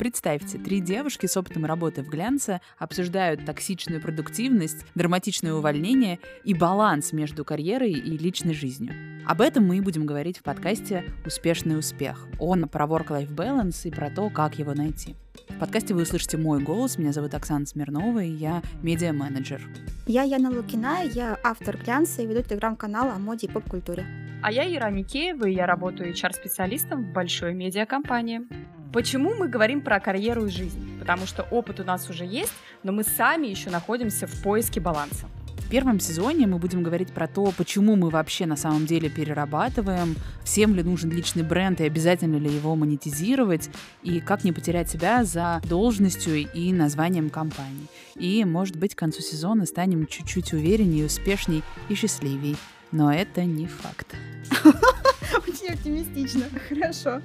Представьте, три девушки с опытом работы в глянце обсуждают токсичную продуктивность, драматичное увольнение и баланс между карьерой и личной жизнью. Об этом мы и будем говорить в подкасте «Успешный успех». Он про work-life balance и про то, как его найти. В подкасте вы услышите мой голос. Меня зовут Оксана Смирнова, и я медиа-менеджер. Я Яна Лукина, я автор глянца и веду телеграм-канал о моде и поп-культуре. А я Ира Никеева, и я работаю HR-специалистом в большой медиакомпании. Почему мы говорим про карьеру и жизнь? Потому что опыт у нас уже есть, но мы сами еще находимся в поиске баланса. В первом сезоне мы будем говорить про то, почему мы вообще на самом деле перерабатываем, всем ли нужен личный бренд и обязательно ли его монетизировать, и как не потерять себя за должностью и названием компании. И, может быть, к концу сезона станем чуть-чуть увереннее, успешней и счастливей. Но это не факт. Очень оптимистично. Хорошо.